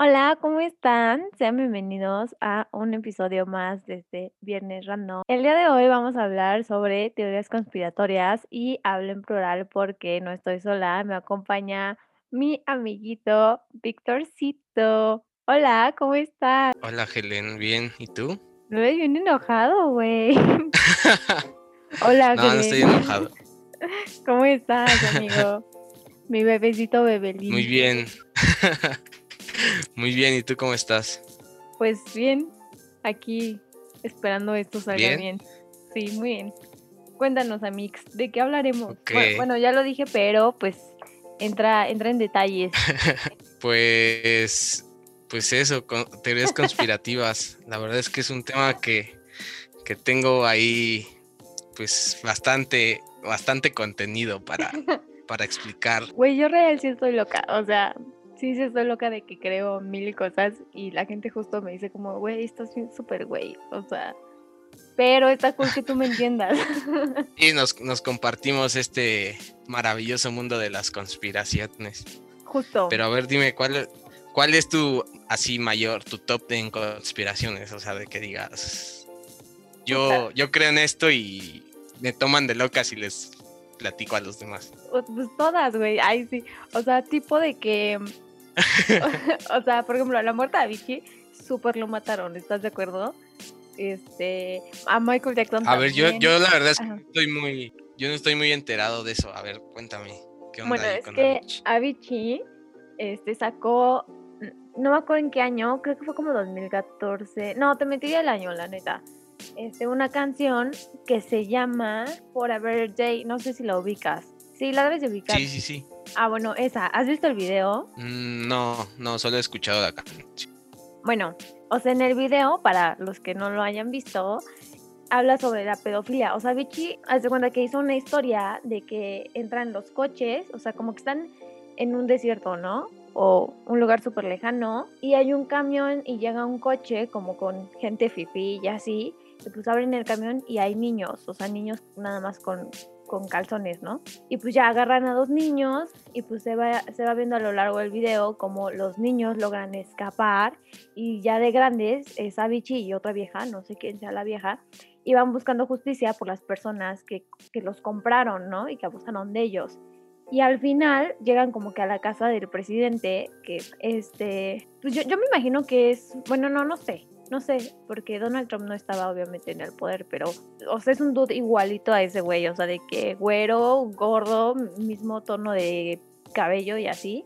Hola, ¿cómo están? Sean bienvenidos a un episodio más de este Viernes Random. El día de hoy vamos a hablar sobre teorías conspiratorias y hablo en plural porque no estoy sola, me acompaña mi amiguito Victorcito. Hola, ¿cómo estás? Hola, Helen, bien, ¿y tú? Me ves bien enojado, güey. Hola, no, no estoy enojado. ¿Cómo estás, amigo? Mi bebecito bebelín. Muy bien. Muy bien, ¿y tú cómo estás? Pues bien, aquí esperando esto salga bien. Sí, muy bien. Cuéntanos, Amix, ¿de qué hablaremos? Bueno, ya lo dije, pero pues entra, entra en detalles. pues, pues eso, teorías conspirativas. La verdad es que es un tema que, que tengo ahí, pues bastante, bastante contenido para, para explicar. Güey, yo real sí estoy loca, o sea, sí, sí estoy loca de que creo mil cosas y la gente justo me dice como, güey, estás súper güey, o sea, pero está cool que tú me entiendas. Y nos, nos compartimos este maravilloso mundo de las conspiraciones. Justo. Pero a ver, dime, ¿cuál, cuál es tu así mayor, tu top de conspiraciones? O sea, de que digas, yo, yo creo en esto y me toman de locas y les platico a los demás. Pues todas, güey. Ay, sí. O sea, tipo de que o sea, por ejemplo, a la muerte de Avicii, súper lo mataron, ¿estás de acuerdo? Este, a Michael Jackson. A ver, yo, yo la verdad es que estoy muy, yo no estoy muy enterado de eso. A ver, cuéntame. ¿qué onda bueno, es que Avicii este, sacó, no me acuerdo en qué año, creo que fue como 2014. No, te metí el año, la neta. Este, una canción que se llama Forever Day, no sé si la ubicas. Sí, la debes de ubicar. Sí, sí, sí. Ah, bueno, esa. ¿Has visto el video? Mm, no, no, solo he escuchado la canción. Bueno, o sea, en el video, para los que no lo hayan visto, habla sobre la pedofilia. O sea, Vichy hace cuenta que hizo una historia de que entran los coches, o sea, como que están en un desierto, ¿no? O un lugar súper lejano, y hay un camión y llega un coche como con gente fifi y así, y pues abren el camión y hay niños, o sea, niños nada más con con calzones, ¿no? Y pues ya agarran a dos niños y pues se va, se va viendo a lo largo del video como los niños logran escapar y ya de grandes es Avicii y otra vieja, no sé quién sea la vieja, y van buscando justicia por las personas que, que los compraron, ¿no? Y que abusaron de ellos. Y al final llegan como que a la casa del presidente, que este, pues yo, yo me imagino que es, bueno, no, no sé, no sé, porque Donald Trump no estaba obviamente en el poder, pero, o sea, es un dude igualito a ese güey, o sea, de que güero, gordo, mismo tono de cabello y así.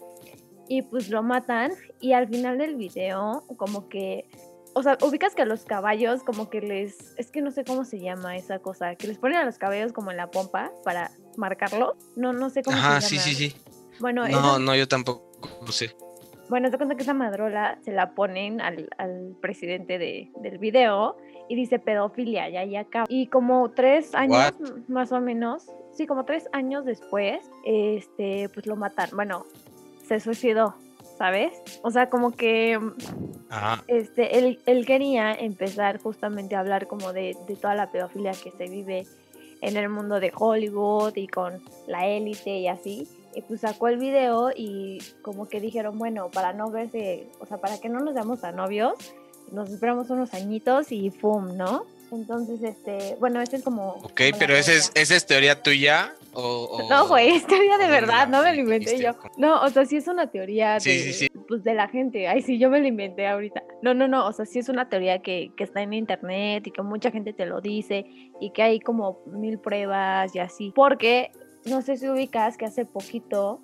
Y pues lo matan y al final del video, como que, o sea, ubicas que a los caballos como que les, es que no sé cómo se llama esa cosa, que les ponen a los caballos como en la pompa para marcarlo. No, no sé cómo se llama. sí, sí, sí. Bueno, no, no, yo tampoco sé. Bueno, se cuenta que esa madrola se la ponen al, presidente de, del video y dice pedofilia, ya y acá. Y como tres años, más o menos, sí, como tres años después, este, pues lo mataron. Bueno, se suicidó, ¿sabes? O sea, como que este, él, él, quería empezar justamente a hablar como de, de toda la pedofilia que se vive en el mundo de Hollywood y con la élite y así. Y pues sacó el video y como que dijeron, bueno, para no verse, o sea, para que no nos veamos a novios, nos esperamos unos añitos y ¡pum! ¿no? Entonces, este, bueno, este es como... Ok, pero ¿esa es, ¿esa es teoría tuya o...? no, güey, es teoría de verdad, no me lo inventé yo. No, o sea, sí es una teoría de, Pues de la gente. Ay, sí, yo me lo inventé ahorita. No, no, no, o sea, sí es una teoría que, que está en internet y que mucha gente te lo dice y que hay como mil pruebas y así. Porque no sé si ubicas que hace poquito,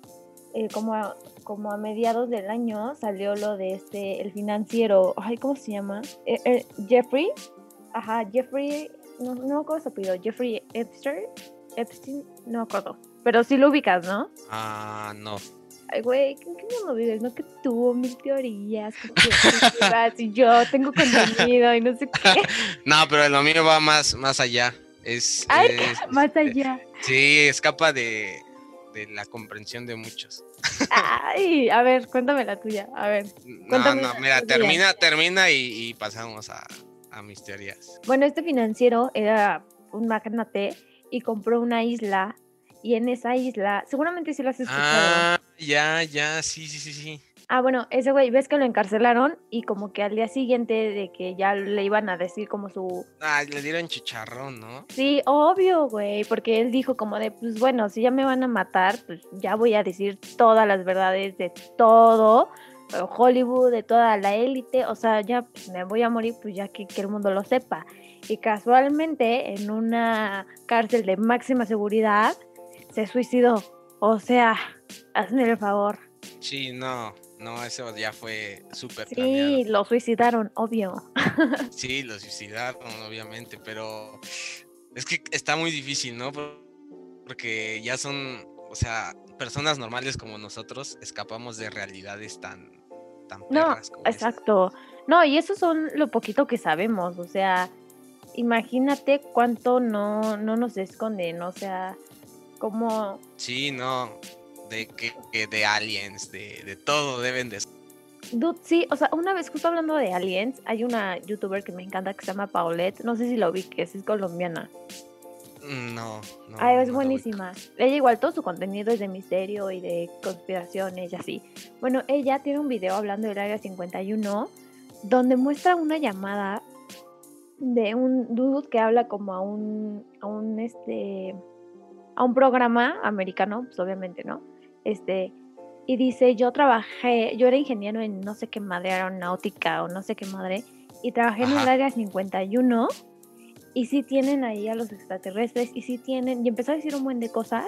eh, como, a, como a mediados del año, salió lo de este, el financiero, ay, ¿cómo se llama? Eh, eh, Jeffrey, ajá, Jeffrey, no, no me acuerdo su apellido, Jeffrey Epstein, Epstein, no me acuerdo, pero sí lo ubicas, ¿no? Ah, no. Ay, güey, ¿qué, qué no vives? No que tuvo mil teorías, y yo tengo contenido y no sé qué. no, pero lo mío va más, más allá. Es, Ay, más allá. Sí, escapa de, la comprensión de muchos. Ay, a ver, cuéntame la tuya. A ver. No, no, mira, termina, termina y, pasamos a, mis teorías. Bueno, este financiero era un magnate y compró una isla. Y en esa isla, seguramente sí lo has escuchado. Ah, ya, ya, sí, sí, sí, sí. Ah, bueno, ese güey, ves que lo encarcelaron y como que al día siguiente de que ya le iban a decir como su... Ah, le dieron chicharrón, ¿no? Sí, obvio, güey, porque él dijo como de, pues bueno, si ya me van a matar, pues ya voy a decir todas las verdades de todo, Hollywood, de toda la élite, o sea, ya pues, me voy a morir, pues ya que, que el mundo lo sepa. Y casualmente, en una cárcel de máxima seguridad, se suicidó. O sea, hazme el favor. Sí, no, no, eso ya fue súper Sí, lo suicidaron, obvio. Sí, lo suicidaron, obviamente, pero es que está muy difícil, ¿no? Porque ya son, o sea, personas normales como nosotros escapamos de realidades tan, tan No, exacto. No, y eso son lo poquito que sabemos, o sea, imagínate cuánto no, no nos esconden, o sea, como... Sí, no, de que, de aliens, de, de todo deben de... Dude, sí, o sea, una vez justo hablando de aliens, hay una youtuber que me encanta que se llama Paulette, no sé si lo vi, que es, colombiana. Mm, no, no. Ay, es buenísima. Ella igual todo su contenido es de misterio y de conspiraciones y así. Bueno, ella tiene un video hablando del Área 51 donde muestra una llamada de un dude que habla como a un, a un, este, a un programa americano, pues obviamente, ¿no? Este, y dice, yo trabajé, yo era ingeniero en no sé qué madre aeronáutica o no sé qué madre, y trabajé en el área 51, y sí tienen ahí a los extraterrestres, y sí tienen, y empezó a decir un buen de cosas,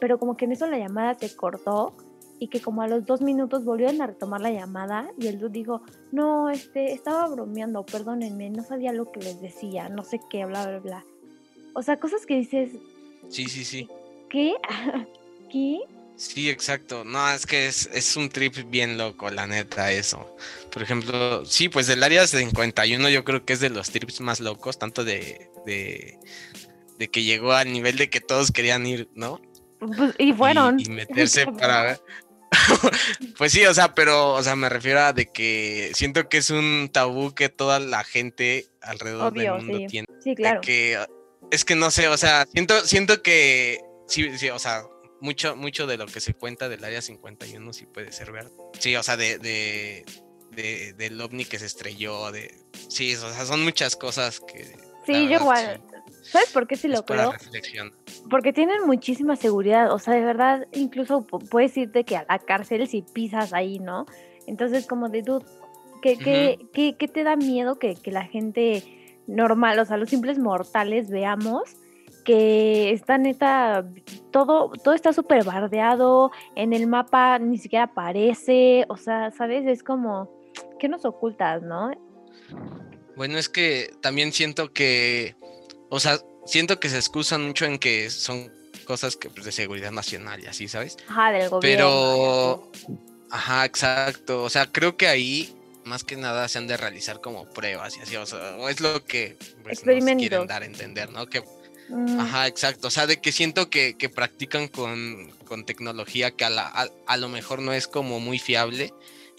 pero como que en eso la llamada se cortó, y que como a los dos minutos volvieron a retomar la llamada y el dude dijo, no, este, estaba bromeando, perdónenme, no sabía lo que les decía, no sé qué, bla, bla, bla. O sea, cosas que dices... Sí, sí, sí. ¿Qué? ¿Qué? Sí, exacto. No, es que es, es, un trip bien loco, la neta, eso. Por ejemplo, sí, pues del área 51 yo creo que es de los trips más locos, tanto de, de, de que llegó al nivel de que todos querían ir, ¿no? Pues, y fueron. Y, meterse para, pues sí, o sea, pero, o sea, me refiero a de que siento que es un tabú que toda la gente alrededor del mundo tiene. Sí, claro. Que, es que no sé, o sea, siento, siento que sí, sí, o sea, mucho, mucho de lo que se cuenta del área 51 sí puede ser verdad. Sí, o sea, de, de, de, del ovni que se estrelló, de sí, o sea, son muchas cosas que. Sí, yo igual. ¿Sabes por qué sí lo creo? Porque tienen muchísima seguridad, o sea, de verdad, incluso puedes irte que a la cárcel si pisas ahí, ¿no? Entonces, como de, dude, ¿qué, qué, te da miedo que, la gente normal, o sea, los simples mortales veamos que está neta, todo, todo está súper bardeado, en el mapa ni siquiera aparece, o sea, ¿sabes? Es como, ¿qué nos ocultas, no? Bueno, es que también siento que o sea, siento que se excusan mucho en que son cosas que pues, de seguridad nacional y así, ¿sabes? Ajá, del gobierno. Pero, ajá, exacto. O sea, creo que ahí más que nada se han de realizar como pruebas y así, o sea, es lo que pues, quieren dar a entender, ¿no? Que, mm. Ajá, exacto. O sea, de que siento que, que practican con, con, tecnología que a, la, a, lo mejor no es como muy fiable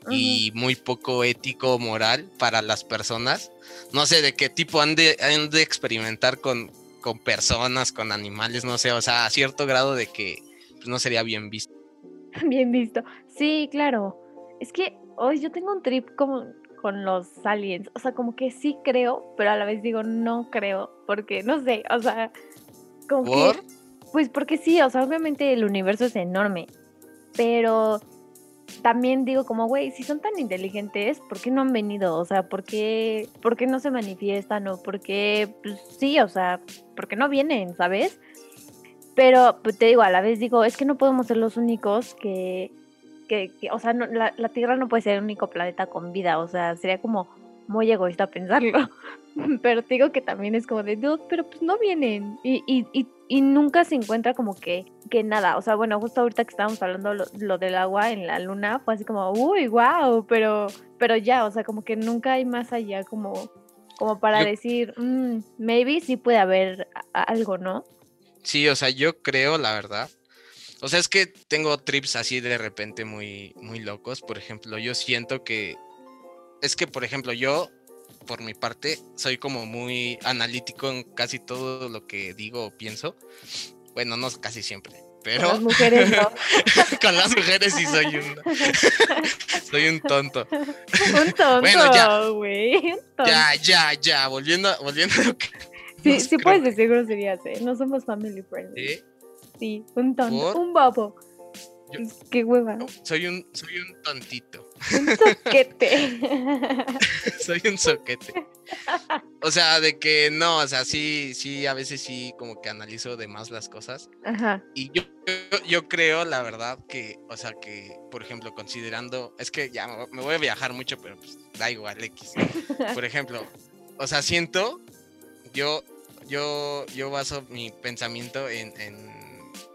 y muy poco ético moral para las personas. No sé de qué tipo han de, han de experimentar con, con personas, con animales, no sé, o sea, a cierto grado de que pues, no sería bien visto. Bien visto. Sí, claro. Es que hoy yo tengo un trip como con los aliens, o sea, como que sí creo, pero a la vez digo no creo, porque no sé, o sea, como que pues porque sí, o sea, obviamente el universo es enorme, pero también digo como, güey, si son tan inteligentes, ¿por qué no han venido? O sea, ¿por qué, por qué no se manifiestan? O por qué, pues sí, o sea, ¿por qué no vienen, sabes? Pero pues, te digo, a la vez digo, es que no podemos ser los únicos que, que, o sea, la, la, Tierra no puede ser el único planeta con vida, o sea, sería como muy egoísta pensarlo. pero te digo que también es como de, dude, pero pues no vienen. Y, y, y, y, nunca se encuentra como que, que nada. O sea, bueno, justo ahorita que estábamos hablando lo, del agua en la luna, fue así como, uy, wow, pero, pero ya, o sea, como que nunca hay más allá como, como para decir, mm, maybe sí puede haber algo, ¿no? Sí, o sea, yo creo, la verdad. O sea, es que tengo trips así de repente muy, muy locos. Por ejemplo, yo siento que es que, por ejemplo, yo, por mi parte, soy como muy analítico en casi todo lo que digo o pienso. Bueno, no casi siempre, pero... Con las mujeres no. con las mujeres sí soy un... soy un tonto. Un tonto, Bueno, ya. tonto. Ya, ya, ya, volviendo, volviendo a lo que... Sí, sí creo puedes decir groserías, ¿eh? No somos family friendly. que- Sí, un tonto, ¿Por? un bobo. Yo- Qué hueva. soy un, soy un tontito. Un soquete. soy un soquete. O sea, de que no, o sea, sí, sí, a veces sí como que analizo de más las cosas. Ajá. Y yo, yo, yo creo, la verdad, que, o sea, que, por ejemplo, considerando, es que ya me voy- me voy a viajar mucho, pero pues da igual, X. Por ejemplo, o sea, siento, yo, yo, yo baso mi pensamiento en, en,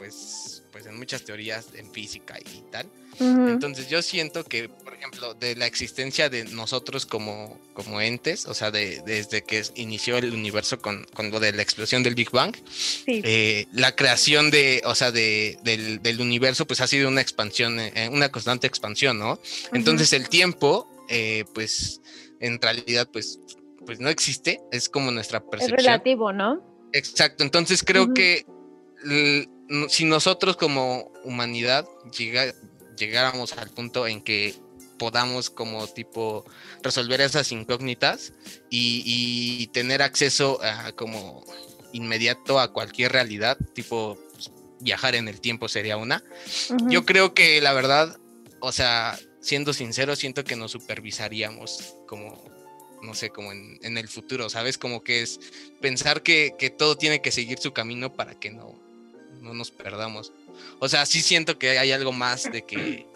pues, pues en muchas teorías en física y tal. Entonces yo siento que, por ejemplo, de la existencia de nosotros como, como entes, o sea, de, desde que es- inició el universo con, con lo de la explosión del Big Bang, Sí. eh, la creación de, o sea, de, del, del universo, pues ha sido una expansión, eh, una constante expansión, ¿no? Entonces el tiempo, eh, pues, en realidad, pues, pues no existe, es como nuestra es percepción. relativo, ¿no? Exacto, entonces creo que si nosotros como humanidad llega- llegáramos al punto en que podamos como tipo resolver esas incógnitas y, y tener acceso a como inmediato a cualquier realidad, tipo pues, viajar en el tiempo sería una. Yo creo que la verdad, o sea, siendo sincero, siento que nos supervisaríamos como, no sé, como en, en el futuro, ¿sabes? Como que es pensar que, que todo tiene que seguir su camino para que no, no nos perdamos. O sea, sí siento que hay algo más de que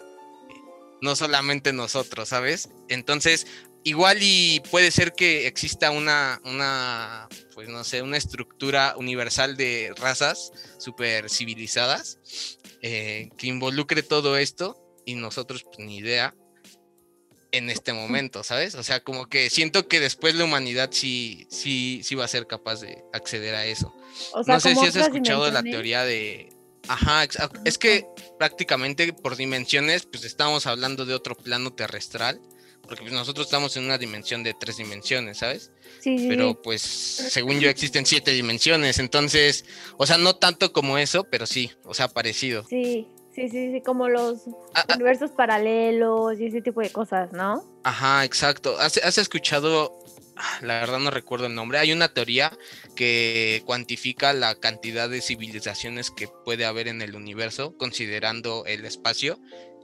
no solamente nosotros, ¿sabes? Entonces, igual y puede ser que exista una, una, pues no sé, una estructura universal de razas super civilizadas eh, que involucre todo esto y nosotros pues ni idea en este momento, ¿sabes? O sea, como que siento que después la humanidad sí, sí, sí va a ser capaz de acceder a eso. O sea, no sé si has escuchado la teoría de... Ajá. Es que prácticamente por dimensiones, pues estamos hablando de otro plano terrestral, porque pues, nosotros estamos en una dimensión de tres dimensiones, ¿sabes? Sí, sí, Pero pues según yo existen siete dimensiones, entonces, o sea, no tanto como eso, pero sí, o sea, parecido. Sí, sí, sí, sí, como los Ah, ah, universos paralelos y ese tipo de cosas, ¿no? Ajá, exacto. ¿Has, has escuchado? Ah, La verdad no recuerdo el nombre. Hay una teoría que cuantifica la cantidad de civilizaciones que puede haber en el universo, considerando el espacio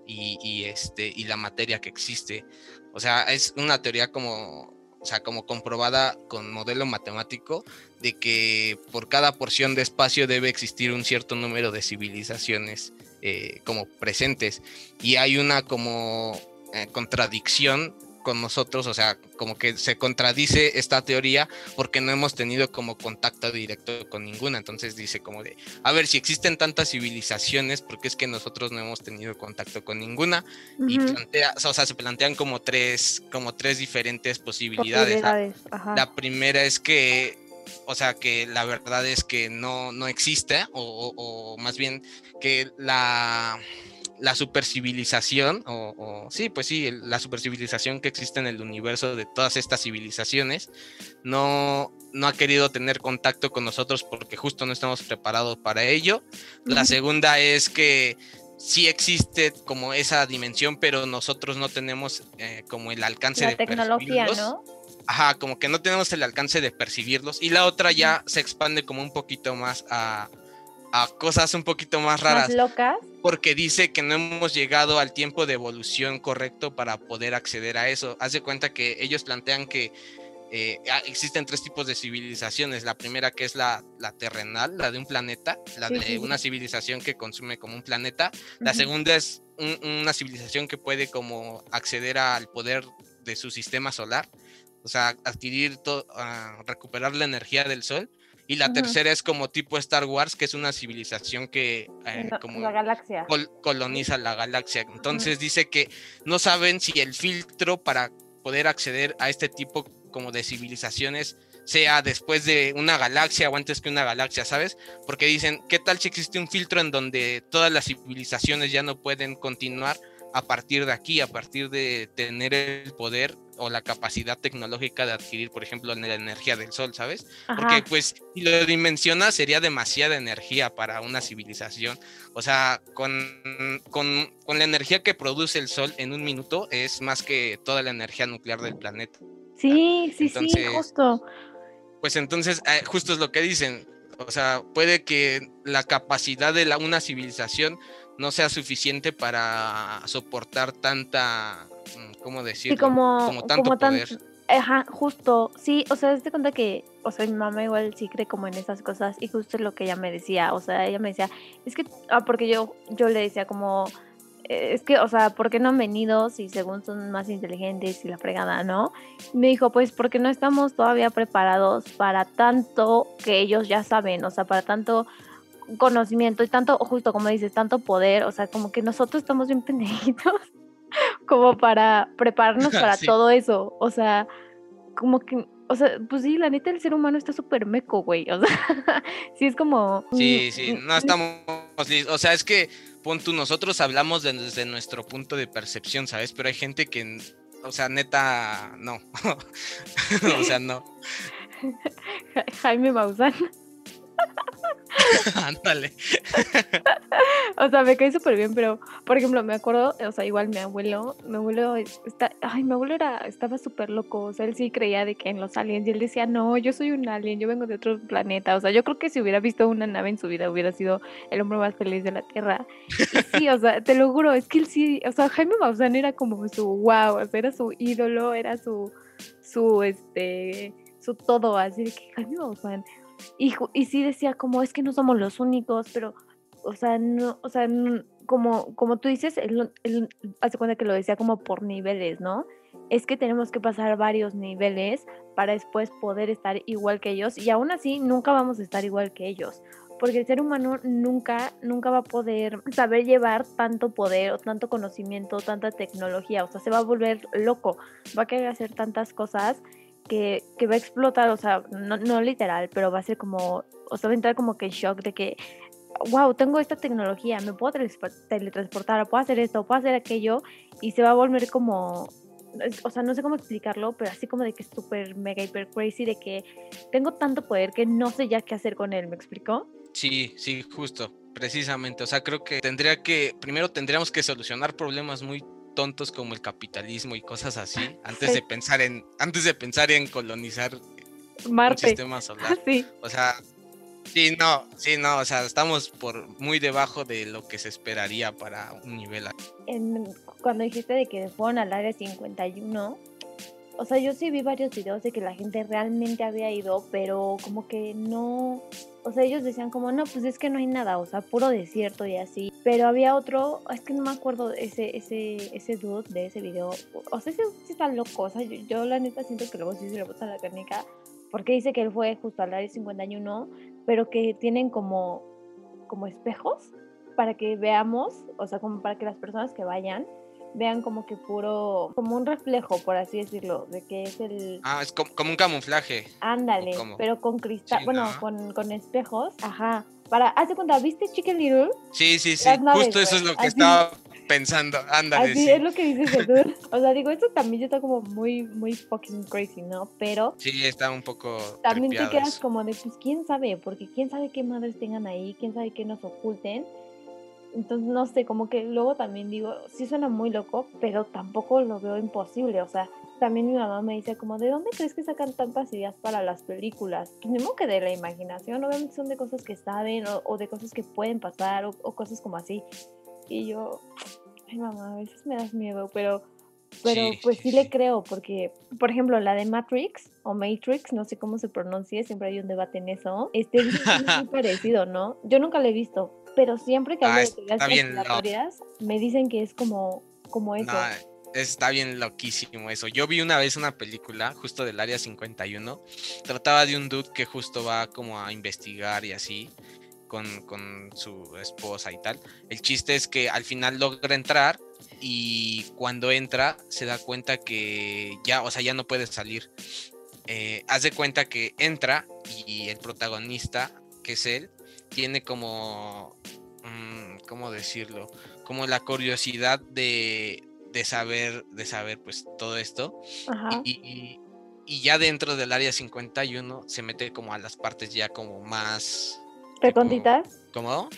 y, y, este y la materia que existe. O sea, es una teoría como, o sea, como comprobada con modelo matemático de que por cada porción de espacio debe existir un cierto número de civilizaciones eh, como presentes. Y hay una como eh, contradicción con nosotros, o sea, como que se contradice esta teoría porque no hemos tenido como contacto directo con ninguna. Entonces dice como de, a ver, si existen tantas civilizaciones, ¿por qué es que nosotros no hemos tenido contacto con ninguna? Y plantea, o sea, se plantean como tres, como tres diferentes posibilidades. La- posibilidades, ajá. la primera es que, o sea, que la verdad es que no, no existe, o, o- o más bien que la, la supercivilización, o, o- sí, pues sí, la supercivilización que existe en el universo de todas estas civilizaciones, no, no ha querido tener contacto con nosotros porque justo no estamos preparados para ello. La segunda es que sí existe como esa dimensión, pero nosotros no tenemos eh, como el alcance La de tecnología. ¿no? Ajá, como que no tenemos el alcance de percibirlos. Y la otra ya se expande como un poquito más a, a cosas un poquito más raras. Más locas. Porque dice que no hemos llegado al tiempo de evolución correcto para poder acceder a eso. Haz de cuenta que ellos plantean que eh, ah, existen tres tipos de civilizaciones. La primera que es la, la terrenal, la de un planeta, la Sí, de sí, una civilización que consume como un planeta. La segunda es un- una civilización que puede como acceder al poder de su sistema solar, o sea, adquirir todo, recuperar la energía del sol. Y la tercera es como tipo Star Wars, que es una civilización que eh, La- como la galaxia. col- coloniza la galaxia. Entonces dice que no saben si el filtro para poder acceder a este tipo como de civilizaciones sea después de una galaxia o antes que una galaxia, ¿sabes? Porque dicen, ¿qué tal si existe un filtro en donde todas las civilizaciones ya no pueden continuar a partir de aquí, a partir de tener el poder o la capacidad tecnológica de adquirir, por ejemplo, la energía del sol, ¿sabes? Porque pues si lo dimensiona sería demasiada energía para una civilización. O sea, con, con, con, la energía que produce el sol en un minuto es más que toda la energía nuclear del planeta. Sí, sí, sí, justo. Pues entonces, eh, justo es lo que dicen. O sea, puede que la capacidad de la, una civilización no sea suficiente para soportar tanta, ¿cómo decirlo? como, tanto poder. ajá, justo, sí, o sea, te cuenta que, o sea, mi mamá igual sí cree como en esas cosas y justo es lo que ella me decía, o sea, ella me decía, es que, ah, porque yo, yo le decía como, eh, es que, o sea, ¿por qué no han venido si según son más inteligentes y la fregada, no? Me dijo, pues porque no estamos todavía preparados para tanto que ellos ya saben, o sea, para tanto conocimiento y tanto, justo como dices, tanto poder, o sea, como que nosotros estamos bien pendejitos como para prepararnos para todo eso, o sea, como que, o sea, pues sí, la neta el ser humano está súper meco, güey, o sea, sí es como... Sí, sí, no estamos o sea, es que, pon tú, nosotros hablamos desde nuestro punto de percepción, ¿sabes? Pero hay gente que, o sea, neta, no, o sea, no. Jaime Maussan. Ándale. o sea, me cae súper bien, pero, por ejemplo, me acuerdo, o sea, igual mi abuelo, mi abuelo está, ay, mi abuelo era, estaba súper loco, o sea, él sí creía de que en los aliens, y él decía, no, yo soy un alien, yo vengo de otro planeta, o sea, yo creo que si hubiera visto una nave en su vida, hubiera sido el hombre más feliz de la Tierra. sí, o sea, te lo juro, es que él sí, o sea, Jaime Maussan era como su wow, o sea, era su ídolo, era su, su, este, su todo, así de que Jaime Maussan y, sí decía como es que no somos los únicos, pero, o sea, no, o sea, como, como tú dices, él, hace cuenta que lo decía como por niveles, ¿no? Es que tenemos que pasar varios niveles para después poder estar igual que ellos y aún así nunca vamos a estar igual que ellos porque el ser humano nunca, nunca va a poder saber llevar tanto poder o tanto conocimiento, tanta tecnología, o sea, se va a volver loco, va a querer hacer tantas cosas que, va a explotar, o sea, no, literal, pero va a ser como, o sea, va a entrar como que en shock de que, wow, tengo esta tecnología, me puedo teletransportar, puedo hacer esto, puedo hacer aquello, y se va a volver como, o sea, no sé cómo explicarlo, pero así como de que es súper, mega, hiper crazy, de que tengo tanto poder que no sé ya qué hacer con él, ¿me explicó? Sí, sí, justo, precisamente, o sea, creo que tendría que, primero tendríamos que solucionar problemas muy tontos como el capitalismo y cosas así antes de pensar en antes de pensar en colonizar Marte. un sistema solar. O sea, sí, no, sí, no, o sea, estamos por muy debajo de lo que se esperaría para un nivel. En, cuando dijiste de que fueron al área 51, o sea, yo sí vi varios videos de que la gente realmente había ido, pero como que no, o sea, ellos decían como, no, pues es que no hay nada, o sea, puro desierto y así. Pero había otro, es que no me acuerdo ese, ese, ese dude de ese video. O sea, ese sí está loco, o sea, yo, la neta siento que luego sí se le gusta la técnica, porque dice que él fue justo al área 51, pero que tienen como, como espejos para que veamos, o sea, como para que las personas que vayan vean como que puro, como un reflejo, por así decirlo, de que es el... Ah, es como, un camuflaje. Ándale, pero con cristal, bueno, con, con, espejos, ajá. Para, hace cuenta, ¿viste Chicken Little? Sí, sí, sí, justo eso es lo que estaba pensando, ándale. Así es lo que dice Jesús. O sea, digo, esto también está como muy, muy fucking crazy, ¿no? Pero... Sí, está un poco... También te quedas como de, pues, ¿quién sabe? Porque quién sabe qué madres tengan ahí, quién sabe qué nos oculten. Entonces, no sé, como que luego también digo, sí suena muy loco, pero tampoco lo veo imposible. O sea, también mi mamá me dice como, ¿de dónde crees que sacan tantas ideas para las películas? Pues mismo que de la imaginación, obviamente son de cosas que saben o, de cosas que pueden pasar o, cosas como así. Y yo, ay mamá, a veces me das miedo, pero, pero pues sí le creo, porque, por ejemplo, la de Matrix o Matrix, no sé cómo se pronuncie, siempre hay un debate en eso, este es muy parecido, ¿no? Yo nunca la he visto, pero siempre que hablo ah, de teorías me dicen que es como, como eso. está bien loquísimo eso. Yo vi una vez una película justo del área 51. Trataba de un dude que justo va como a investigar y así. Con, con su esposa y tal. El chiste es que al final logra entrar y cuando entra se da cuenta que ya, o sea, ya no puede salir. Eh, haz de cuenta que entra y el protagonista, que es él, tiene como, mm, ¿cómo decirlo? como la curiosidad de, de saber, de saber pues todo esto. Y, y, ya dentro del área 51 se mete como a las partes ya como más... ¿Recónditas? ¿Cómo?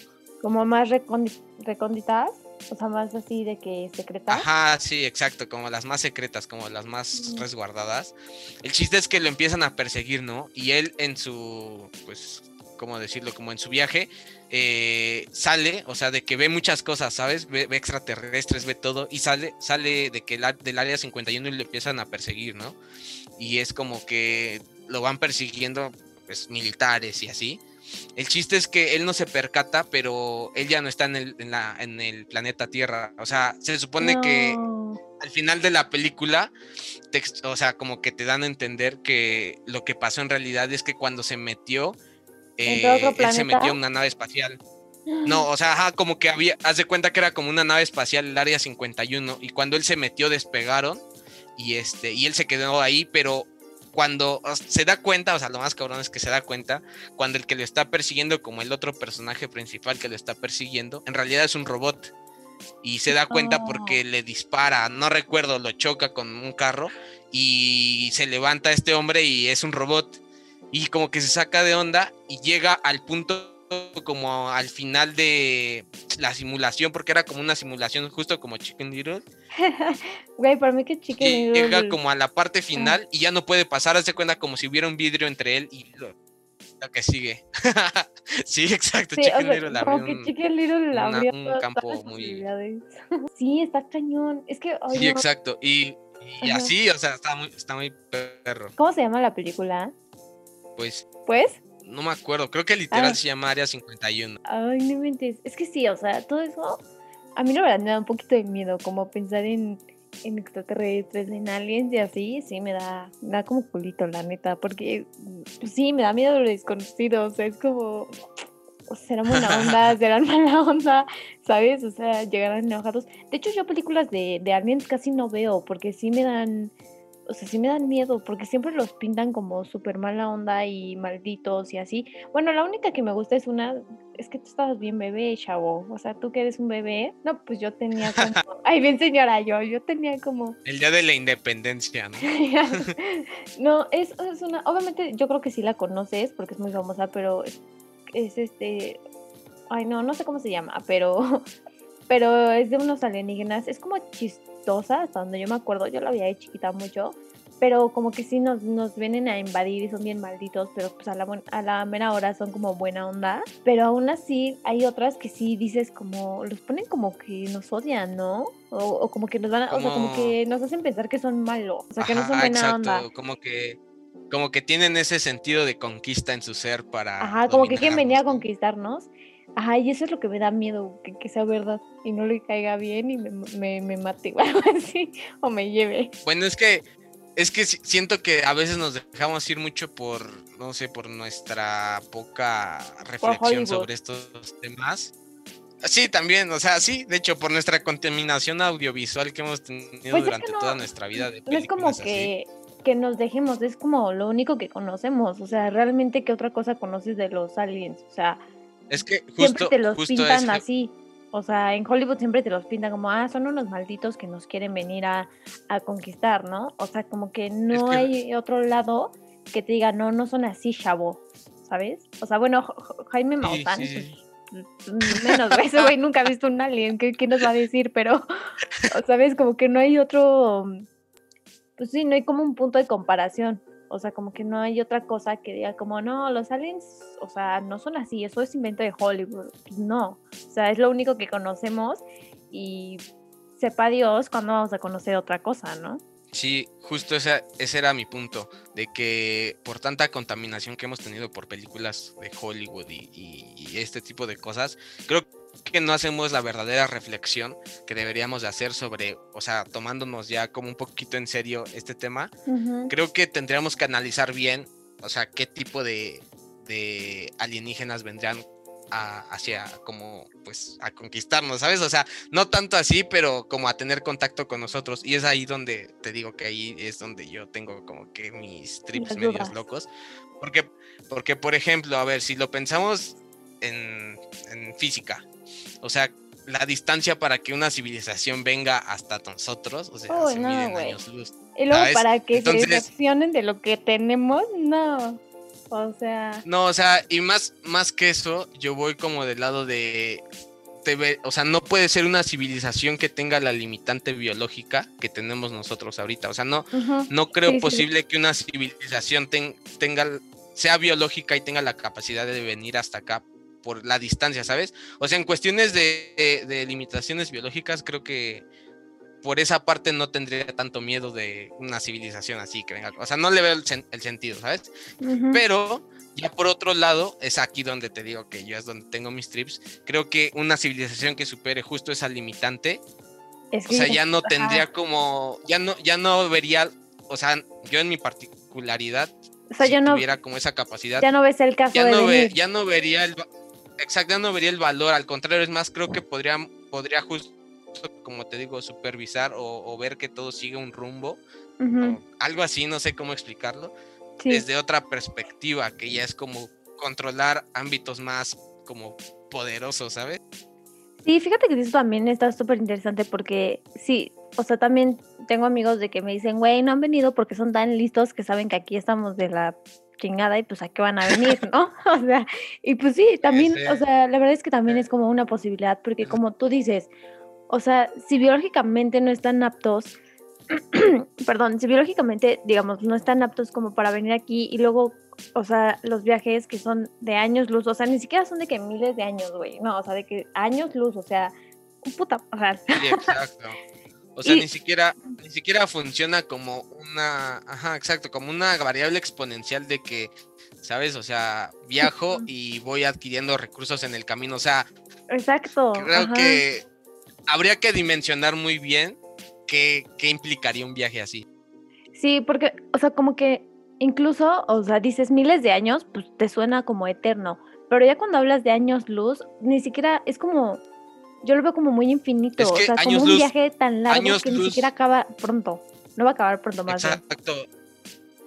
Como más recónditas. O sea, más así de que secretas. Ajá, sí, exacto, como las más secretas, como las más resguardadas. El chiste es que lo empiezan a perseguir, ¿no? Y él en su, pues, ¿cómo decirlo? Como en su viaje, eh, sale, o sea, de que ve muchas cosas, ¿sabes? Ve, extraterrestres, ve todo, y sale, sale de que del área 51 y le empiezan a perseguir, ¿no? Y es como que lo van persiguiendo, pues, militares y así. El chiste es que él no se percata, pero él ya no está en el, en el planeta Tierra. O sea, se supone que al final de la película, o sea, como que te dan a entender que lo que pasó en realidad es que cuando se metió, eh, él se metió en una nave espacial. No, o sea, como que había, haz de cuenta que era como una nave espacial, el área 51, y cuando él se metió despegaron y este, y él se quedó ahí, pero cuando se da cuenta, o sea, lo más cabrón es que se da cuenta, cuando el que lo está persiguiendo, como el otro personaje principal que lo está persiguiendo, en realidad es un robot. Y se da cuenta oh. porque le dispara, no recuerdo, lo choca con un carro y se levanta este hombre y es un robot y como que se saca de onda y llega al punto como al final de la simulación, porque era como una simulación justo como Chicken Little. Güey, para mí que Chicken Little... Llega como a la parte final y ya no puede pasar, hace cuenta como si hubiera un vidrio entre él y lo, que sigue. sí, exacto, Chicken Little como que Chicken Little abrió un campo muy... sí, está cañón. Es que... sí, exacto. Y, y así, o sea, está muy, está muy perro. ¿Cómo se llama la película? Pues. ¿Pues? No me acuerdo, creo que literal ah. se llama Área 51. Ay, no mentes. Es que sí, o sea, todo eso. A mí la verdad me da un poquito de miedo, como pensar en, en extraterrestres, en aliens y así, sí me da, me da como culito, la neta, porque pues sí, me da miedo lo desconocido, o sea, es como, serán buena onda, serán mala onda, ¿sabes? O sea, llegarán enojados. De hecho, yo películas de, de aliens casi no veo, porque sí me dan o sea, sí me dan miedo porque siempre los pintan como súper mala onda y malditos y así. Bueno, la única que me gusta es una, es que tú estabas bien bebé, chavo. O sea, tú que eres un bebé. No, pues yo tenía como, ay, bien señora, yo, yo tenía como... El día de la independencia, ¿no? no, es, es una, obviamente yo creo que sí la conoces porque es muy famosa, pero es, es este, ay, no, no sé cómo se llama, pero, pero es de unos alienígenas, es como chistoso hasta donde yo me acuerdo, yo la había de chiquita mucho, pero como que sí nos, nos vienen a invadir y son bien malditos, pero pues a la, a la mera hora son como buena onda. Pero aún así hay otras que sí dices como, los ponen como que nos odian, ¿no? O, como que nos van a, o sea, como que nos hacen pensar que son malos, o sea, que no son buena onda. Como que como que tienen ese sentido de conquista en su ser para. Ajá, como que quien venía a conquistarnos. Ajá, y eso es lo que me da miedo, que, sea verdad y no le caiga bien y me, me, me mate o algo así, o me lleve. Bueno, es que es que siento que a veces nos dejamos ir mucho por, no sé, por nuestra poca reflexión sobre estos temas. Sí, también, o sea, sí, de hecho, por nuestra contaminación audiovisual que hemos tenido pues durante toda nuestra vida. De no es como que, que nos dejemos, es como lo único que conocemos, o sea, realmente qué otra cosa conoces de los aliens, o sea, es que justo, siempre te los pintan así. O sea, en Hollywood siempre te los pintan como, ah, son unos malditos que nos quieren venir a, conquistar, ¿no? O sea, como que no hay otro lado que te diga, no, no son así, chavo, ¿sabes? O sea, bueno, Jaime Maussan, pues, menos, ese güey nunca ha visto un alien, ¿qué, ¿qué, nos va a decir? Pero, ¿sabes? Como que no hay otro, pues sí, no hay como un punto de comparación. O sea, como que no hay otra cosa que diga como, no, los aliens, o sea, no son así, eso es invento de Hollywood. Pues no, o sea, es lo único que conocemos y sepa Dios cuándo vamos a conocer otra cosa, ¿no? Sí, justo ese, era mi punto, de que por tanta contaminación que hemos tenido por películas de Hollywood y, y este tipo de cosas, creo que que no hacemos la verdadera reflexión que deberíamos de hacer sobre, o sea, tomándonos ya como un poquito en serio este tema, creo que tendríamos que analizar bien, o sea, qué tipo de, alienígenas vendrían hacia como pues a conquistarnos, ¿sabes? O sea, no tanto así, pero como a tener contacto con nosotros. Y es ahí donde te digo que ahí es donde yo tengo como que mis trips medios locos. Porque, porque, por ejemplo, a ver, si lo pensamos en, en física, o sea, la distancia para que una civilización venga hasta nosotros, o sea, se miden años luz. Y luego para que se decepcionen de lo que tenemos, no. O sea. No, o sea, y más, más que eso, yo voy como del lado de. o sea, no puede ser una civilización que tenga la limitante biológica que tenemos nosotros ahorita. O sea, no, no creo posible que una civilización tenga, sea biológica y tenga la capacidad de venir hasta acá por la distancia, ¿sabes? O sea, en cuestiones de, limitaciones biológicas, creo que por esa parte no tendría tanto miedo de una civilización así que venga. O sea, no le veo el, sentido, ¿sabes? Pero ya por otro lado, es aquí donde te digo que yo es donde tengo mis trips. Creo que una civilización que supere justo esa limitante, o sea, ya no tendría como, ya no, ya no vería, o sea, yo en mi particularidad, o sea, si no tuviera como esa capacidad, ya no ves el caso ya no ya no vería el, exacto, no vería el valor, al contrario, es más, creo que podría, podría justo, como te digo, supervisar o, ver que todo sigue un rumbo, algo así, no sé cómo explicarlo, desde otra perspectiva, que ya es como controlar ámbitos más como poderosos, ¿sabes? Sí, fíjate que eso también está súper interesante porque sí, o sea, también tengo amigos de que me dicen, güey, no han venido porque son tan listos que saben que aquí estamos de la chingada y pues a qué van a venir, ¿no? O sea, y pues sí, también, o sea, la verdad es que también es como una posibilidad, porque como tú dices, o sea, si biológicamente no están aptos, perdón, si biológicamente, digamos, no están aptos como para venir aquí y luego, o sea, los viajes que son de años luz, o sea, ni siquiera son de que miles de años, güey, no, o sea, de que años luz, o sea, un puta, o sea. Sí, exacto. O sea, ni siquiera, ni siquiera funciona como una, ajá, exacto, como una variable exponencial de que, ¿sabes? O sea, viajo y voy adquiriendo recursos en el camino. O sea, exacto. Creo que habría que dimensionar muy bien qué, qué implicaría un viaje así. Sí, porque, o sea, como que incluso, o sea, dices miles de años, pues te suena como eterno. Pero ya cuando hablas de años luz, ni siquiera es como yo lo veo como muy infinito, o sea, como un viaje tan largo que ni siquiera acaba pronto. No va a acabar pronto más. Exacto.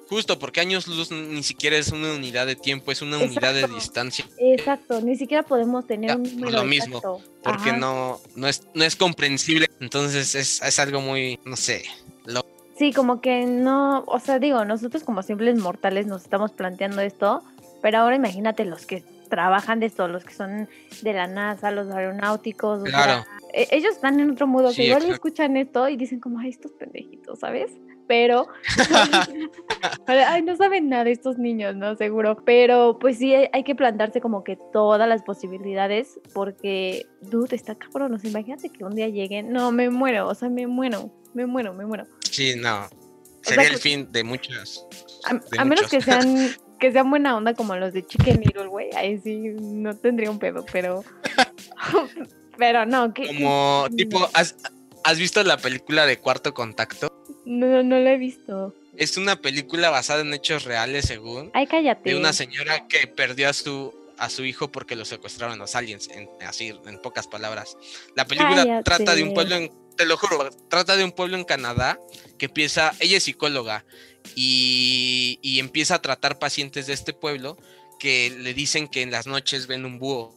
Justo, porque años luz ni siquiera es una unidad de tiempo, es una unidad de distancia. Exacto, ni siquiera podemos tener un número Lo mismo, porque no, no, es, no es comprensible, entonces es, es algo muy, no sé, lo... Sí, como que no, o sea, digo, nosotros como simples mortales nos estamos planteando esto, pero ahora imagínate los que trabajan de esto, los que son de la NASA, los aeronáuticos. Claro. E, ellos están en otro modo, que igual escuchan esto y dicen como, ay, estos pendejitos, ¿sabes? Pero, ay, no saben nada estos niños, ¿no? Seguro. Pero pues sí, hay que plantarse como que todas las posibilidades porque, dude, está cabrón, no imagínate que un día lleguen, no, me muero, o sea, me muero, me muero, me muero. Sí, no. Sería el fin de muchas. A, menos que sean que sean buena onda como los de Chicken Little, güey. Ahí sí no tendría un pedo, pero. pero no, que. Como, tipo, ¿has, ¿has visto la película de Cuarto Contacto? No, no la he visto. Es una película basada en hechos reales, según. Ay, cállate. De una señora que perdió a su a su hijo porque lo secuestraron los aliens, en, así en pocas palabras. La película trata de un pueblo en, te lo juro, trata de un pueblo en Canadá que empieza, ella es psicóloga y, empieza a tratar pacientes de este pueblo que le dicen que en las noches ven un búho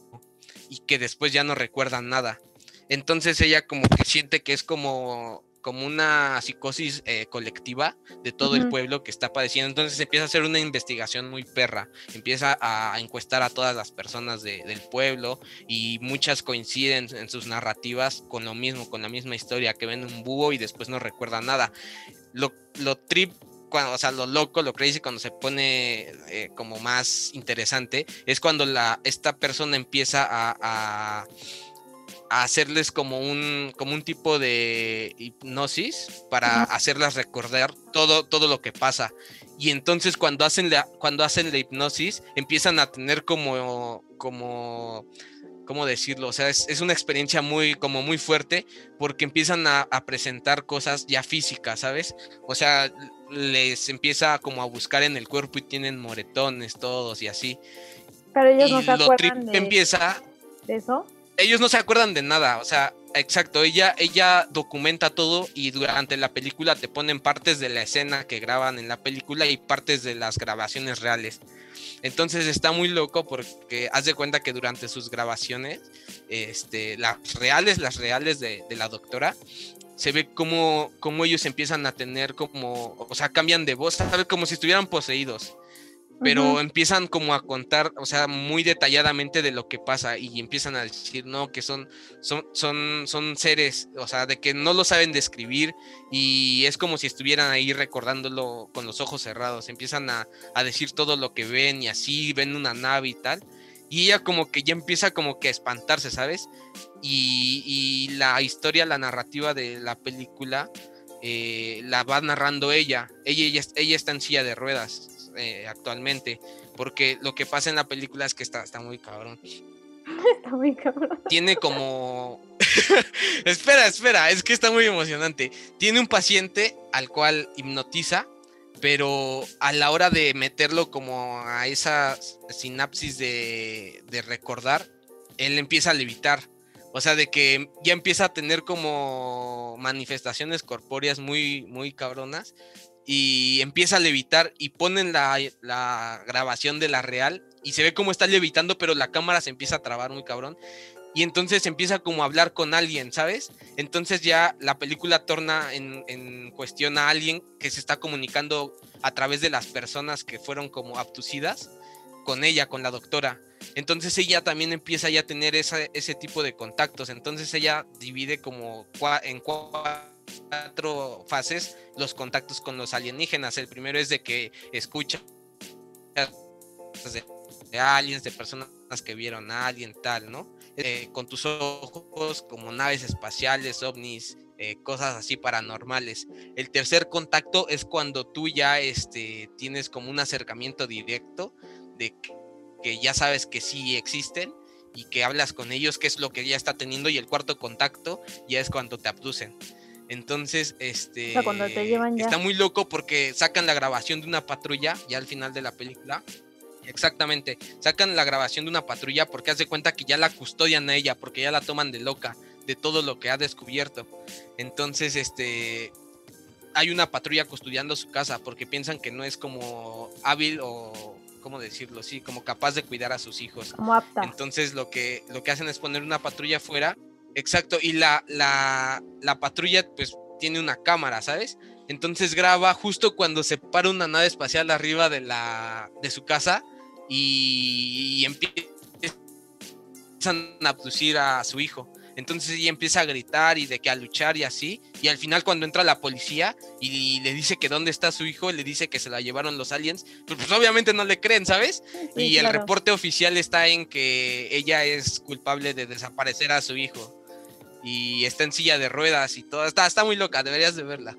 y que después ya no recuerdan nada. Entonces ella como que siente que es como, como una psicosis eh, colectiva de todo el pueblo que está padeciendo. Entonces empieza a hacer una investigación muy perra. Empieza a encuestar a todas las personas del pueblo y muchas coinciden en sus narrativas con lo mismo, con la misma historia, que ven un búho y después no recuerdan nada. Lo, lo trip cuando, o sea, lo loco, lo crazy, cuando se pone eh, como más interesante, es cuando la, esta persona empieza a, a, hacerles como un, como un tipo de hipnosis para hacerlas recordar todo, todo lo que pasa. Y entonces cuando hacen la, cuando hacen la hipnosis, empiezan a tener como, como ¿cómo decirlo? O sea, es, una experiencia muy, como muy fuerte porque empiezan a, presentar cosas ya físicas, ¿sabes? O sea, les empieza como a buscar en el cuerpo y tienen moretones todos y así. Pero ellos no se acuerdan de, empieza, de eso. Ellos no se acuerdan de nada, o sea, Exacto, ella, ella documenta todo y durante la película te ponen partes de la escena que graban en la película y partes de las grabaciones reales. Entonces está muy loco porque haz de cuenta que durante sus grabaciones, este, las reales, las reales de, la doctora, se ve como, como ellos empiezan a tener como, o sea, cambian de voz. Como si estuvieran poseídos pero empiezan como a contar, o sea, muy detalladamente de lo que pasa y empiezan a decir, no, que son, son, son, son seres, o sea, de que no lo saben describir y es como si estuvieran ahí recordándolo con los ojos cerrados, empiezan a, a decir todo lo que ven y así, ven una nave y tal. Y ella como que ya empieza como que a espantarse, ¿sabes? Y, y la historia, la narrativa de la película eh, la va narrando ella. Ella, ella. ella está en silla de ruedas eh, actualmente, porque lo que pasa en la película es que está, está muy cabrón. Está muy cabrón. Tiene como... espera, espera, es que está muy emocionante. Tiene un paciente al cual hipnotiza, pero a la hora de meterlo como a esa sinapsis de, de recordar, él empieza a levitar. O sea, de que ya empieza a tener como manifestaciones corpóreas muy, muy cabronas y empieza a levitar y ponen la, la, grabación de la real y se ve cómo está levitando, pero la cámara se empieza a trabar muy cabrón. Y entonces empieza como a hablar con alguien, ¿sabes? Entonces ya la película torna en, en, cuestión a alguien que se está comunicando a través de las personas que fueron como abducidas con ella, con la doctora. Entonces ella también empieza ya a tener ese tipo de contactos. Entonces ella divide como en cuatro cuatro fases los contactos con los alienígenas. El primero es de que escucha de aliens, de personas que vieron a alguien, tal, ¿no? Eh, con tus ojos, como naves espaciales, ovnis, eh, cosas así paranormales. El tercer contacto es cuando tú ya este, tienes como un acercamiento directo de que ya sabes que sí existen y que hablas con ellos, que es lo que ya está teniendo. Y el cuarto contacto ya es cuando te abducen. Entonces, este. Está muy loco porque sacan la grabación de una patrulla ya al final de la película. Exactamente. Sacan la grabación de una patrulla porque hace cuenta que ya la custodian a ella, porque ya la toman de loca de todo lo que ha descubierto. Entonces, este. Hay una patrulla custodiando su casa porque piensan que no es como hábil o. ¿Cómo decirlo? Sí, como capaz de cuidar a sus hijos. Como apta. Entonces, lo que, lo que hacen es poner una patrulla afuera Exacto, y la, la, la, patrulla pues tiene una cámara, ¿sabes? Entonces graba justo cuando se para una nave espacial arriba de, la, de su casa y, y empiezan a abducir a su hijo. Entonces ella empieza a gritar y de que a luchar y así. Y al final cuando entra la policía y, le dice que dónde está su hijo, le dice que se la llevaron los aliens, pues, pues obviamente no le creen, ¿sabes? y el reporte oficial está en que ella es culpable de desaparecer a su hijo y está en silla de ruedas y todo. Está, está muy loca, deberías de verla.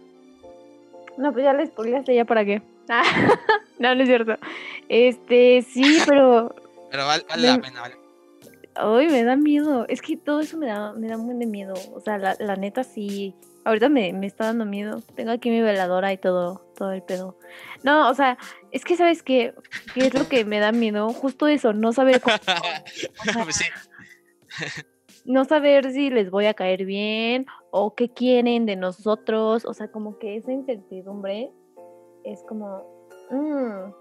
No, pues ya la spoileaste, ya para qué. no, no es cierto. Este, sí, pero. Pero vale, la pena, vale. Ay, me da miedo. Es que todo eso me da, me da muy de miedo. O sea, la, la neta sí. Ahorita me, me, está dando miedo. Tengo aquí mi veladora y todo, todo el pedo. No, o sea, es que sabes qué, qué es lo que me da miedo. Justo eso, no saber cómo. Pues sí no saber si les voy a caer bien o qué quieren de nosotros, o sea, como que esa incertidumbre es como, mmm,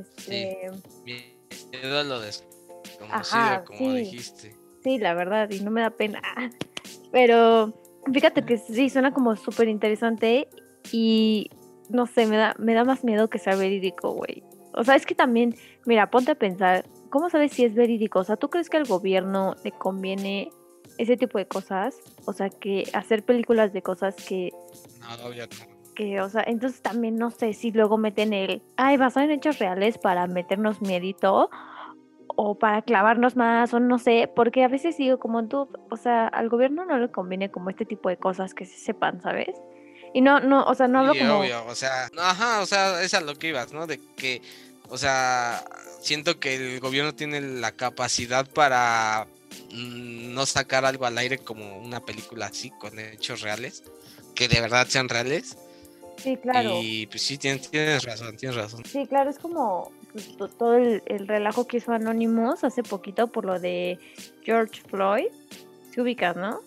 este... Sí, miedo a lo desconocido, como dijiste. Sí, la verdad, y no me da pena, pero fíjate que sí, suena como súper interesante y no sé, me da, me da más miedo que sea verídico, güey. O sea, es que también, mira, ponte a pensar, ¿cómo sabes si es verídico? O sea, ¿tú crees que al gobierno le conviene ese tipo de cosas? O sea, que hacer películas de cosas que... No, ya Que, o sea, entonces también no sé si luego meten el, ay, basado en hechos reales para meternos miedito o para clavarnos más o no sé, porque a veces digo como tú, o sea, al gobierno no le conviene como este tipo de cosas que se sepan, ¿sabes? Y no, no, o sea, no hablo como... Obvio, o sea, ajá, o sea, es a lo que ibas, ¿no? De que, o sea, siento que el gobierno tiene la capacidad para mm, no sacar algo al aire como una película así, con hechos reales, que de verdad sean reales. Sí, claro. Y pues sí, tienes, tienes razón, tienes razón. Sí, claro, es como pues, todo el, relajo que hizo Anonymous hace poquito por lo de George Floyd. Se ubicas, ¿no?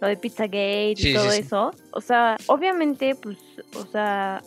lo de Pizzagate y Sí, todo sí, sí. eso. O sea, obviamente, pues, o sea,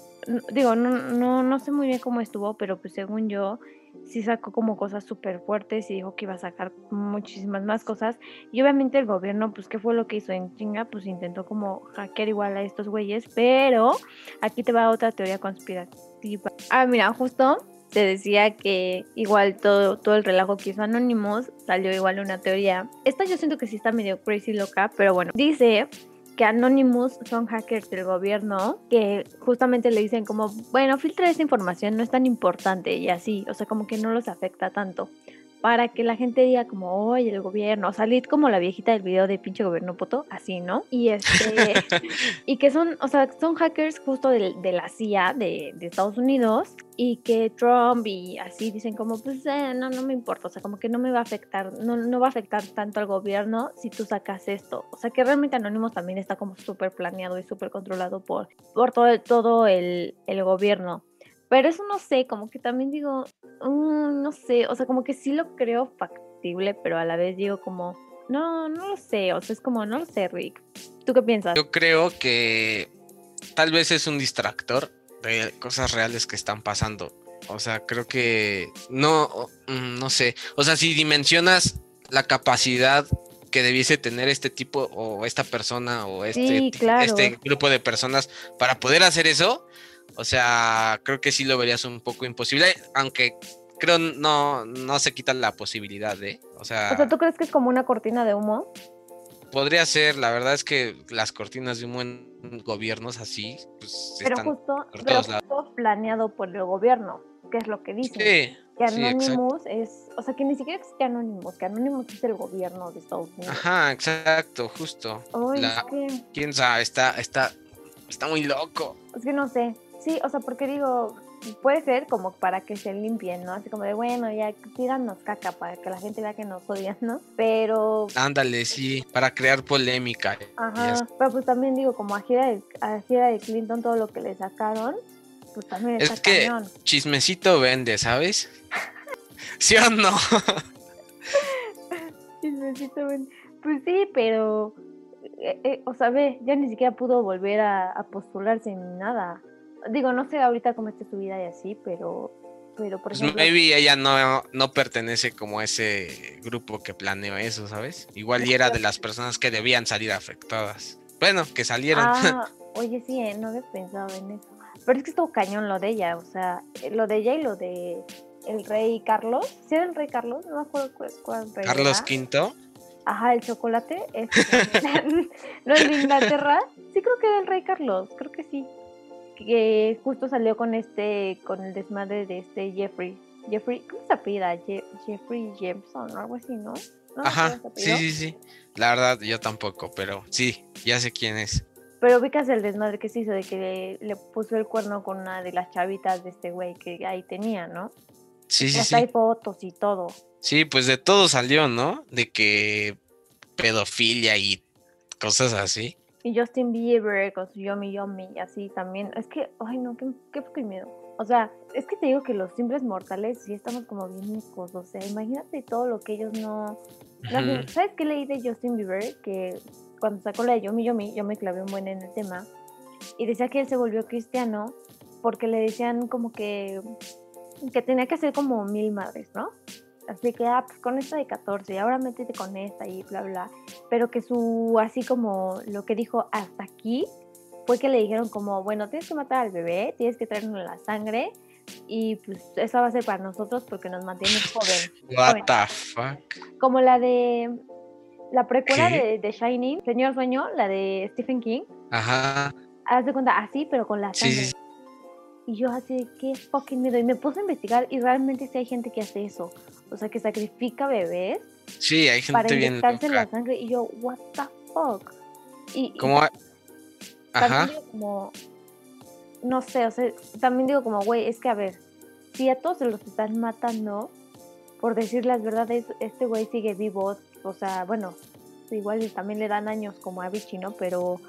digo, no, no, no sé muy bien cómo estuvo, pero pues según yo, sí sacó como cosas súper fuertes y dijo que iba a sacar muchísimas más cosas. Y obviamente el gobierno, pues, ¿qué fue lo que hizo en chinga? Pues intentó como hackear igual a estos güeyes, pero aquí te va otra teoría conspirativa. Ah, mira, justo te decía que igual todo, todo el relajo que hizo Anonymous salió igual una teoría. Esta yo siento que sí está medio crazy loca, pero bueno, dice que Anonymous son hackers del gobierno que justamente le dicen como, bueno, filtra esa información, no es tan importante y así, o sea, como que no los afecta tanto. Para que la gente diga como, oye, el gobierno, o salir como la viejita del video de pinche gobierno poto, así, ¿no? Y este, y que son, o sea, son hackers justo de, de la CIA de, de Estados Unidos y que Trump y así dicen como, pues eh, no, no me importa, o sea, como que no me va a afectar, no, no va a afectar tanto al gobierno si tú sacas esto. O sea, que realmente Anonymous también está como súper planeado y súper controlado por, por todo, el- todo el, el gobierno. Pero eso no sé, como que también digo, mm, no sé, o sea, como que sí lo creo factible, pero a la vez digo como, no, no lo sé, o sea, es como, no lo sé, Rick. ¿Tú qué piensas? Yo creo que tal vez es un distractor de cosas reales que están pasando. O sea, creo que no, mm, no sé. O sea, si dimensionas la capacidad que debiese tener este tipo o esta persona o este, Sí, ti- claro. este grupo de personas para poder hacer eso, o sea, creo que sí lo verías un poco imposible, aunque creo no, no se quita la posibilidad de, o sea, O sea, ¿tú crees que es como una cortina de humo? podría ser, la verdad es que las cortinas de humo en gobiernos así, pues Pero están... justo, por pero todos lados. justo planeado por el gobierno, que es lo que dicen. Sí, que sí. Anonymous es, o sea, que ni siquiera existe Anonymous, que Anonymous es el gobierno de Estados Unidos. Ajá, exacto, justo. La- es que, Quién sabe, está, está, está muy loco. es que no sé. Sí, o sea, porque digo, puede ser como para que se limpien, ¿no? Así como de, bueno, ya tíranos caca para que la gente vea que nos odian, ¿no? Pero, Ándale, sí, para crear polémica. ajá, pero pues también digo, como a Gira de, a de Clinton todo lo que le sacaron, pues también Es está que- cañón. Chismecito vende, ¿sabes? ¿Sí o no? Chismecito, ven. Pues sí, pero, eh, eh, o sea, ve, ya ni siquiera pudo volver a, a postularse ni nada. Digo, no sé ahorita cómo esté su vida y así, pero, pero por Pues ejemplo, maybe ella no, no pertenece como a ese grupo que planeó eso, ¿sabes? Igual y era de las personas que debían salir afectadas. Bueno, que salieron. ah, oye, sí, eh, no había pensado en eso. Pero es que estuvo cañón lo de ella, o sea, eh, lo de ella y lo de el rey Carlos. ¿Sí era el rey Carlos? No me acuerdo cuál, cuál rey Carlos era. V. Ajá, el chocolate. este, no, el de Inglaterra. Sí, creo que era el rey Carlos, creo que sí. Que justo salió con este, con el desmadre de este Jeffrey. Jeffrey, ¿cómo se apellida? Je- Jeffrey Jameson o algo así, ¿no? ¿No me Ajá, sí, sí, sí. La verdad, yo tampoco, pero sí, ya sé quién es. Pero ubicas el desmadre que se hizo de que le, le puso el cuerno con una de las chavitas de este güey que ahí tenía, ¿no? Sí, Y sí, hasta hay sí. fotos y todo. Sí, pues de todo salió, ¿no? De que pedofilia y cosas así. Y Justin Bieber con su Yomi Yomi así también. Es que, ay no, qué, qué fucking miedo. O sea, es que te digo que los simples mortales sí estamos como bien mecos. O sea, imagínate todo lo que ellos no... ¿Sabes qué leí de Justin Bieber? Que cuando sacó la de Yomi Yomi, yo me clavé un buen en el tema. Y decía que él se volvió cristiano porque le decían como que, que tenía que hacer como mil madres, ¿no? Así que, ah, pues con esta de 14 y ahora métete con esta y bla, bla. Pero que su, así como lo que dijo hasta aquí, fue que le dijeron como, bueno, tienes que matar al bebé, tienes que traernos la sangre y pues eso va a ser para nosotros porque nos mantiene joven. What the fuck. Como la de la precuela de, de Shining, Señor Sueño, la de Stephen King, Ajá. haz de cuenta así, pero con la sangre. sí. Y yo así qué fucking miedo. Y me puse a investigar y realmente sí hay gente que hace eso. O sea, que sacrifica bebés Sí, hay para gente bien inyectarse loca. la sangre. Y yo, what the fuck. Y, y Como. también Ajá. como, no sé, o sea, también digo como, güey, es que a ver, si a todos se los están matando, por decir las verdades, este güey sigue vivo, o sea, bueno, igual y también le dan años como a Vichy, ¿no? Pero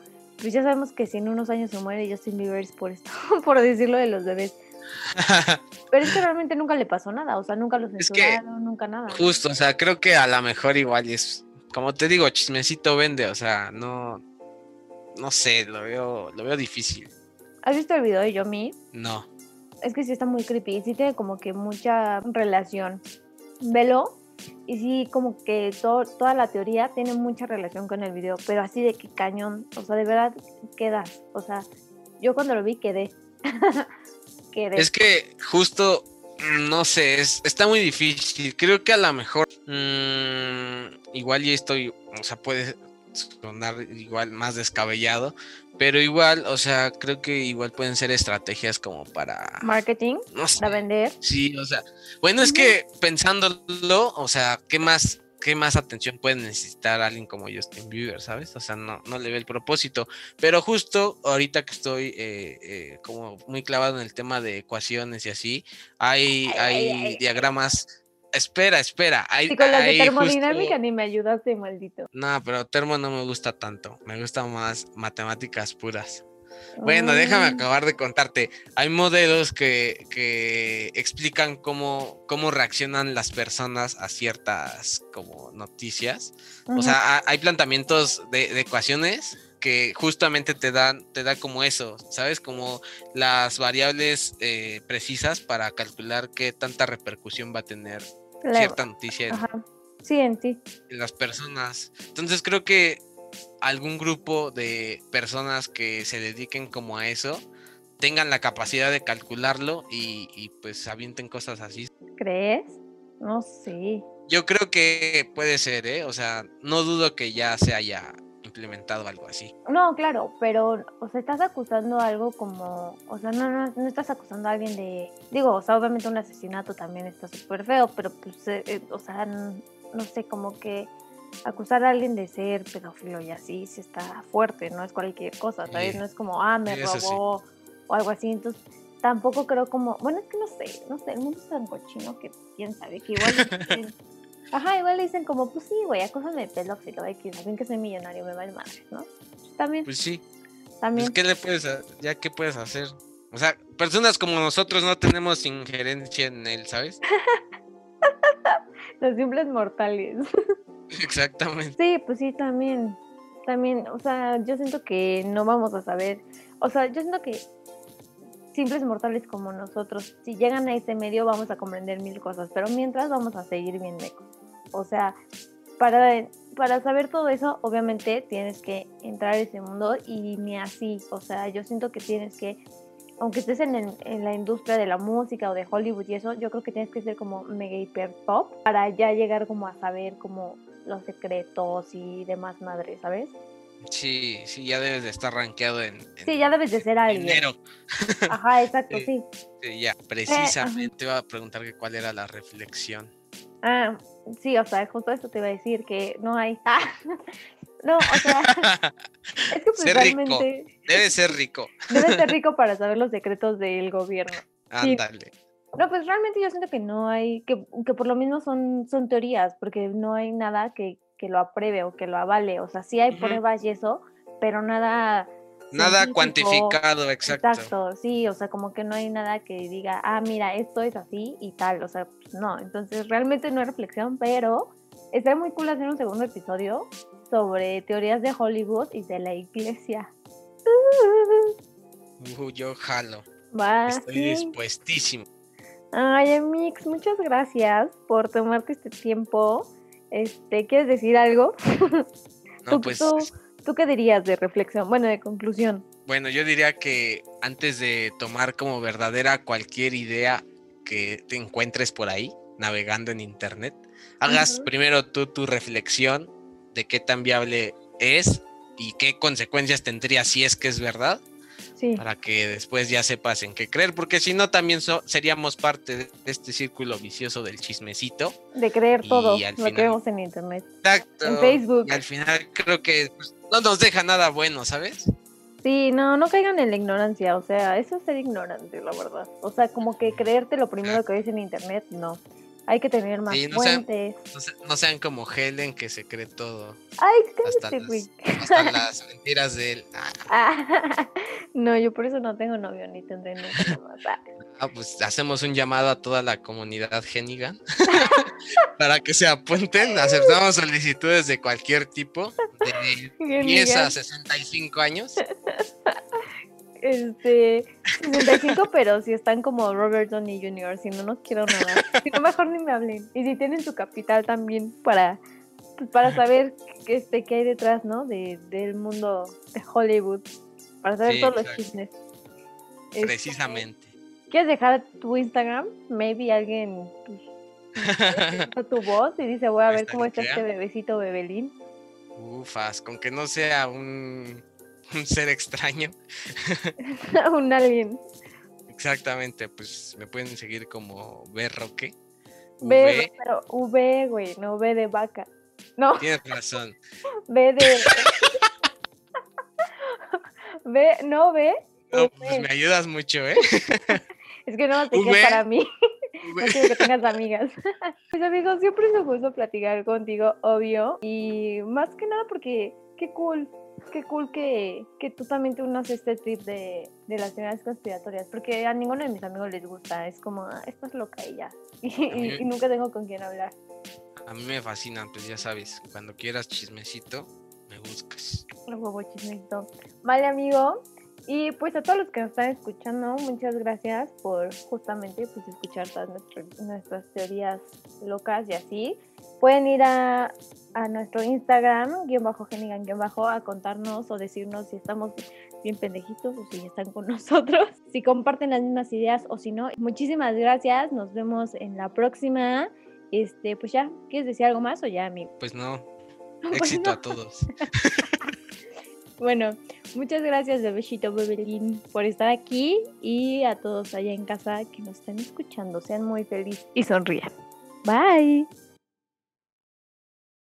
pues ya sabemos que si en unos años se muere Justin Bieber es por esto, por decirlo de los bebés. Pero es que realmente nunca le pasó nada, o sea, nunca lo Es que censuraron, nunca nada. Justo, o sea, creo que a lo mejor igual es como te digo, chismecito vende, o sea, no, no sé, lo veo, lo veo difícil. ¿Has visto el video de Yomi? No. Es que sí está muy creepy, sí tiene como que mucha relación. Velo y sí como que toda la teoría tiene mucha relación con el video, pero así de que cañón, o sea, de verdad quedas, o sea, yo cuando lo vi quedé. Es que justo Mm, no sé, es, está muy difícil. Creo que a lo mejor mm, igual ya estoy, o sea, puede sonar igual más descabellado, pero igual, o sea, creo que igual pueden ser estrategias como para marketing, para vender. Sí, o sea, bueno, es que pensándolo, o sea, ¿qué más qué más atención puede necesitar alguien como Justin Bieber, ¿sabes? O sea, no, no le ve el propósito. Pero justo ahorita que estoy eh, eh, como muy clavado en el tema de ecuaciones y así, hay, hay diagramas. Espera, espera. Hay, con las de termodinámica ni me ayudaste, maldito. No, pero termo no me gusta tanto. Me gustan más matemáticas puras. Bueno, déjame acabar de contarte. Hay modelos que, que explican cómo, cómo reaccionan las personas a ciertas como noticias. O sea, hay planteamientos de, ecuaciones que justamente te dan, te da como eso, ¿sabes? Como las variables eh, precisas para calcular qué tanta repercusión va a tener cierta noticia en, sí, en ti. En las personas. Entonces creo que algún grupo de personas que se dediquen como a eso tengan la capacidad de calcularlo y, pues avienten cosas así. ¿Crees? No sé. Yo creo que puede ser, ¿eh? O sea, no dudo que ya se haya implementado algo así. No, claro, pero, o sea, estás acusando algo como, o sea, no, no, no estás acusando a alguien de, digo, o sea, obviamente un asesinato también está súper feo, pero pues, eh, eh, o sea, no sé, como que acusar a alguien de ser pedófilo y así si está fuerte, no es cualquier cosa, ¿sabes? No es como, ah, me robó o algo así. Entonces, tampoco creo como, bueno, es que no sé, no sé, el mundo es tan cochino que quién sabe, que igual dicen, ajá, igual dicen como, pues sí, güey, acúsame de pedófilo, que saben que soy millonario, me va el madre, ¿no? También. Pues sí. También. Pues, ¿qué le puedes, ya qué puedes hacer? O sea, personas como nosotros no tenemos injerencia en él, ¿sabes? Los simples mortales. Exactamente. Sí, pues sí, también. También, o sea, yo siento que no vamos a saber. O sea, yo siento que simples mortales como nosotros, si llegan a ese medio vamos a comprender mil cosas, pero mientras vamos a seguir viendo O sea, para, para saber todo eso, obviamente tienes que entrar a ese mundo y ni así. O sea, yo siento que tienes que, aunque estés en, en, la industria de la música o de Hollywood y eso, yo creo que tienes que ser como mega hiper top para ya llegar como a saber como los secretos y demás madres, ¿sabes? Sí, sí, ya debes de estar rankeado en, Sí, ya debes de ser alguien. Dinero. Ajá, exacto, sí. sí. ya, precisamente te iba a preguntar que cuál era la reflexión. Ah, sí, o sea, justo eso te iba a decir que no hay. Ah, no, o sea, es que realmente. Debe ser rico. Debe ser rico para saber los secretos del gobierno. Ándale. No, pues realmente yo siento que no hay, que, que por lo mismo son, son teorías, porque no hay nada que, que lo apruebe o que lo avale. O sea, sí hay pruebas y eso, pero nada. Nada cuantificado, exacto. Exacto, sí, o sea, como que no hay nada que diga, ah, mira, esto es así y tal. O sea, pues no. Entonces, realmente no hay reflexión, pero está muy cool hacer un segundo episodio sobre teorías de Hollywood y de la iglesia. Uh, yo jalo. Estoy dispuestísimo. Ay, Mix, muchas gracias por tomarte este tiempo. Este, ¿quieres decir algo? No, pues. Tú, qué dirías de reflexión? Bueno, de conclusión. Bueno, yo diría que antes de tomar como verdadera cualquier idea que te encuentres por ahí, navegando en internet, hagas primero tú tu reflexión de qué tan viable es y qué consecuencias tendría si es que es verdad para que después ya sepas en qué creer, porque si no también seríamos parte de este círculo vicioso del chismecito. De creer todo lo que vemos en internet. Exacto. En Facebook. Y al final creo que pues, no nos deja nada bueno, ¿sabes? Sí, no, no caigan en la ignorancia, o sea, eso es ser ignorante, la verdad. O sea, como que creerte lo primero que ves en internet, no. Hay que tener más Sí, no sean- fuentes. No, se- no sean como Helen que se cree todo. Ay, cállate, las, güey. hasta las mentiras de él. Ah, no, yo por eso no tengo novio ni tendré nunca. Ah, Ah, pues hacemos un llamado a toda la comunidad Genigan para que se apunten. Aceptamos solicitudes de cualquier tipo, de 10 a 65 años. Este, 65, pero si están como Robert Downey Jr., si no, no quiero nada. Si no, mejor ni me hablen. Y si tienen su capital también para, pues, para saber qué, este, qué hay detrás, ¿no? De, del mundo de Hollywood. Para saber Sí, todos los chismes. Este, Precisamente. ¿Quieres dejar tu Instagram? Maybe alguien pues, tu voz y dice, voy a ver cómo está este bebecito bebelín. Ufas, con que no sea un, un ser extraño. Un alien. Exactamente, pues me pueden seguir como B Roque. V, V, pero V, güey, no V de vaca. No, tienes razón. V de. V, no V. No, pues me ayudas mucho, ¿eh? Es que no te V. para mí. No V. quiero que tengas amigas. Pues amigos, siempre es un gusto platicar contigo, obvio. Y más que nada porque qué cool. Qué cool que, que tú también te unas a este trip de, de las teorías conspiratorias. Porque a ninguno de mis amigos les gusta. Es como, "Ah, estás loca y ya. Y, y- y nunca tengo con quién hablar. A mí me fascinan, pues ya sabes, cuando quieras chismecito, me buscas. El huevo chismecito. Vale, amigo. Y pues a todos los que nos están escuchando, muchas gracias por justamente pues escuchar todas nuestras, nuestras teorías locas y así. Pueden ir a, a nuestro Instagram, guion bajo genigan, guion bajo, a contarnos o decirnos si estamos bien pendejitos o si están con nosotros, si comparten las mismas ideas o si no. Muchísimas gracias, nos vemos en la próxima. Este, pues ya, ¿quieres decir algo más o ya, amigo? Pues no, Pues éxito no. a todos. Bueno, muchas gracias, Bebecito Bebelín, por estar aquí y a todos allá en casa que nos estén escuchando. Sean muy felices y sonrían. Bye.